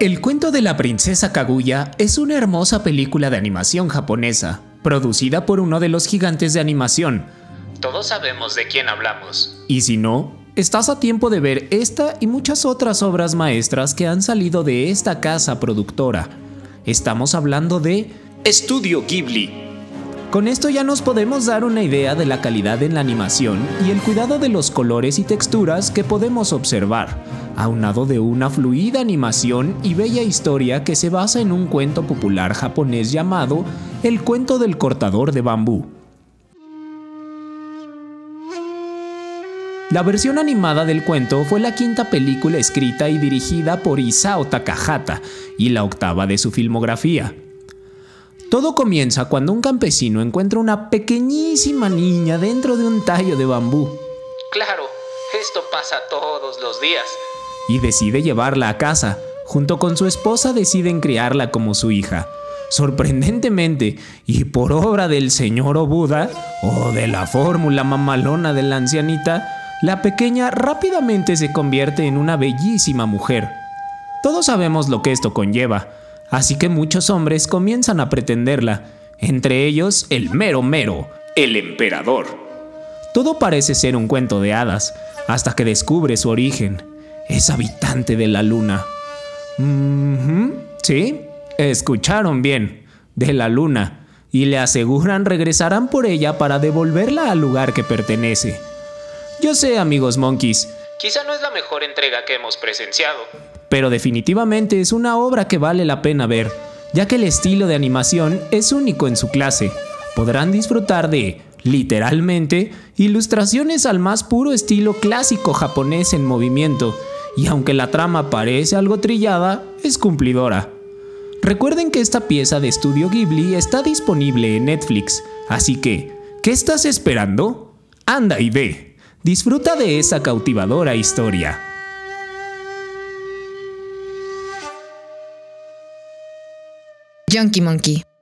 El cuento de la princesa Kaguya es una hermosa película de animación japonesa, producida por uno de los gigantes de animación. Todos sabemos de quién hablamos. Y si no, estás a tiempo de ver esta y muchas otras obras maestras que han salido de esta casa productora. Estamos hablando de Estudio Ghibli. Con esto ya nos podemos dar una idea de la calidad en la animación y el cuidado de los colores y texturas que podemos observar, aunado de una fluida animación y bella historia que se basa en un cuento popular japonés llamado El cuento del cortador de bambú. La versión animada del cuento fue la quinta película escrita y dirigida por Isao Takahata y la octava de su filmografía. Todo comienza cuando un campesino encuentra una pequeñísima niña dentro de un tallo de bambú. Claro, esto pasa todos los días. Y decide llevarla a casa. Junto con su esposa deciden criarla como su hija. Sorprendentemente, y por obra del señor Obuda, o de la fórmula mamalona de la ancianita, la pequeña rápidamente se convierte en una bellísima mujer. Todos sabemos lo que esto conlleva, así que muchos hombres comienzan a pretenderla, entre ellos el mero mero, el emperador. Todo parece ser un cuento de hadas, hasta que descubre su origen. Es habitante de la luna. sí, escucharon bien, de la luna, y le aseguran regresarán por ella para devolverla al lugar que pertenece. Yo sé, amigos monkeys, quizá no es la mejor entrega que hemos presenciado, pero definitivamente es una obra que vale la pena ver, ya que el estilo de animación es único en su clase. Podrán disfrutar de, literalmente, ilustraciones al más puro estilo clásico japonés en movimiento, y aunque la trama parece algo trillada, es cumplidora. Recuerden que esta pieza de estudio Ghibli está disponible en Netflix, así que, ¿qué estás esperando? Anda y ve, disfruta de esa cautivadora historia. Junkie Monkey.